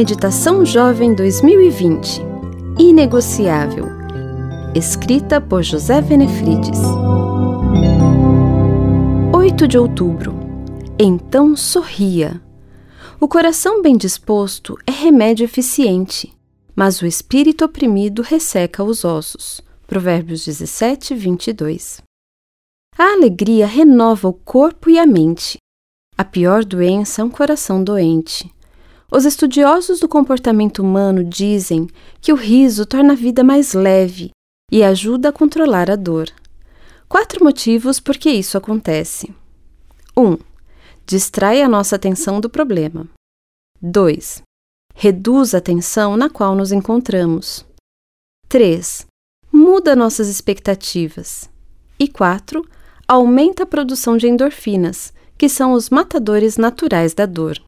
Meditação Jovem 2020 Inegociável. Escrita por José Venefrides. 8 de outubro. Então sorria. O coração bem disposto é remédio eficiente, mas o espírito oprimido resseca os ossos. Provérbios 17, 22. A alegria renova o corpo e a mente. A pior doença é um coração doente. Os estudiosos do comportamento humano dizem que o riso torna a vida mais leve e ajuda a controlar a dor. Quatro motivos por que isso acontece: 1. Um, distrai a nossa atenção do problema. 2. Reduz a tensão na qual nos encontramos. 3. Muda nossas expectativas. E 4. Aumenta a produção de endorfinas, que são os matadores naturais da dor.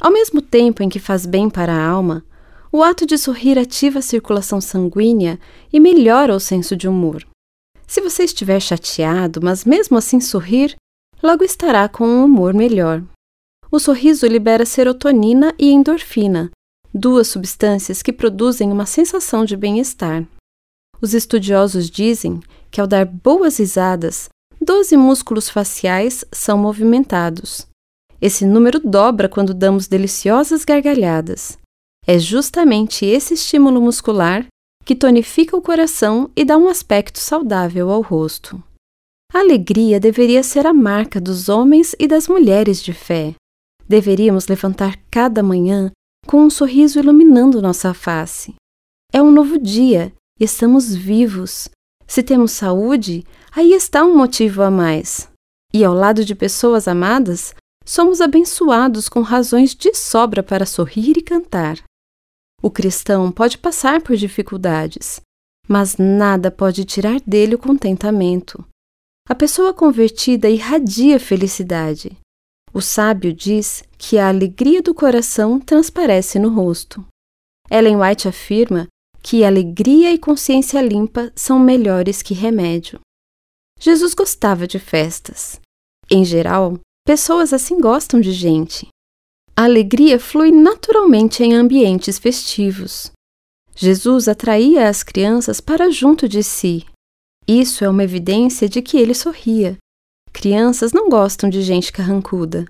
Ao mesmo tempo em que faz bem para a alma, o ato de sorrir ativa a circulação sanguínea e melhora o senso de humor. Se você estiver chateado, mas mesmo assim sorrir, logo estará com um humor melhor. O sorriso libera serotonina e endorfina, duas substâncias que produzem uma sensação de bem-estar. Os estudiosos dizem que ao dar boas risadas, 12 músculos faciais são movimentados, esse número dobra quando damos deliciosas gargalhadas. É justamente esse estímulo muscular que tonifica o coração e dá um aspecto saudável ao rosto. A alegria deveria ser a marca dos homens e das mulheres de fé. Deveríamos levantar cada manhã com um sorriso iluminando nossa face. É um novo dia e estamos vivos. Se temos saúde, aí está um motivo a mais. E ao lado de pessoas amadas, somos abençoados com razões de sobra para sorrir e cantar. O cristão pode passar por dificuldades, mas nada pode tirar dele o contentamento. A pessoa convertida irradia felicidade. O sábio diz que a alegria do coração transparece no rosto. Ellen White afirma que alegria e consciência limpa são melhores que remédio. Jesus gostava de festas. Em geral, Pessoas assim gostam de gente. A alegria flui naturalmente em ambientes festivos. Jesus atraía as crianças para junto de si. Isso é uma evidência de que ele sorria. Crianças não gostam de gente carrancuda.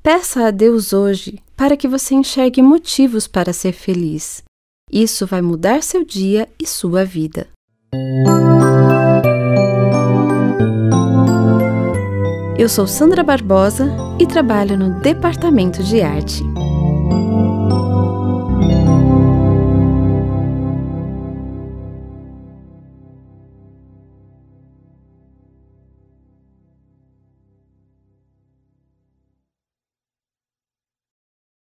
Peça a Deus hoje para que você enxergue motivos para ser feliz. Isso vai mudar seu dia e sua vida. Eu sou Sandra Barbosa e trabalho no Departamento de Arte.